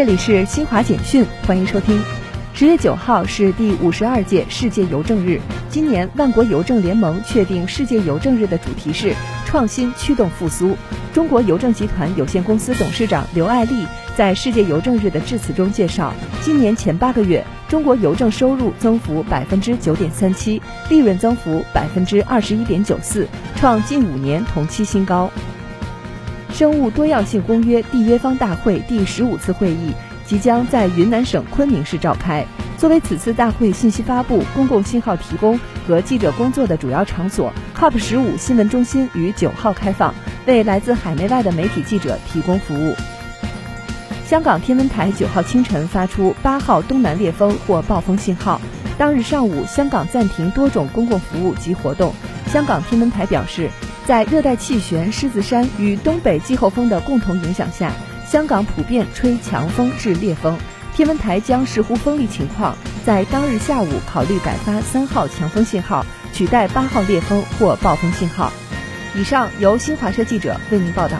这里是新华简讯，欢迎收听。十月九号是第五十二届世界邮政日，今年万国邮政联盟确定世界邮政日的主题是“创新驱动复苏”。中国邮政集团有限公司董事长刘爱丽在世界邮政日的致辞中介绍，今年前八个月，中国邮政收入增幅百分之九点三七，利润增幅百分之二十一点九四，创近五年同期新高。生物多样性公约缔约方大会第十五次会议即将在云南省昆明市召开。作为此次大会信息发布、公共信号提供和记者工作的主要场所，COP 十五新闻中心于九号开放，为来自海内外的媒体记者提供服务。香港天文台九号清晨发出八号东南烈风或暴风信号，当日上午香港暂停多种公共服务及活动。香港天文台表示。在热带气旋狮子山与东北季候风的共同影响下，香港普遍吹强风至烈风。天文台将视乎风力情况，在当日下午考虑改发三号强风信号，取代八号烈风或暴风信号。以上由新华社记者为您报道。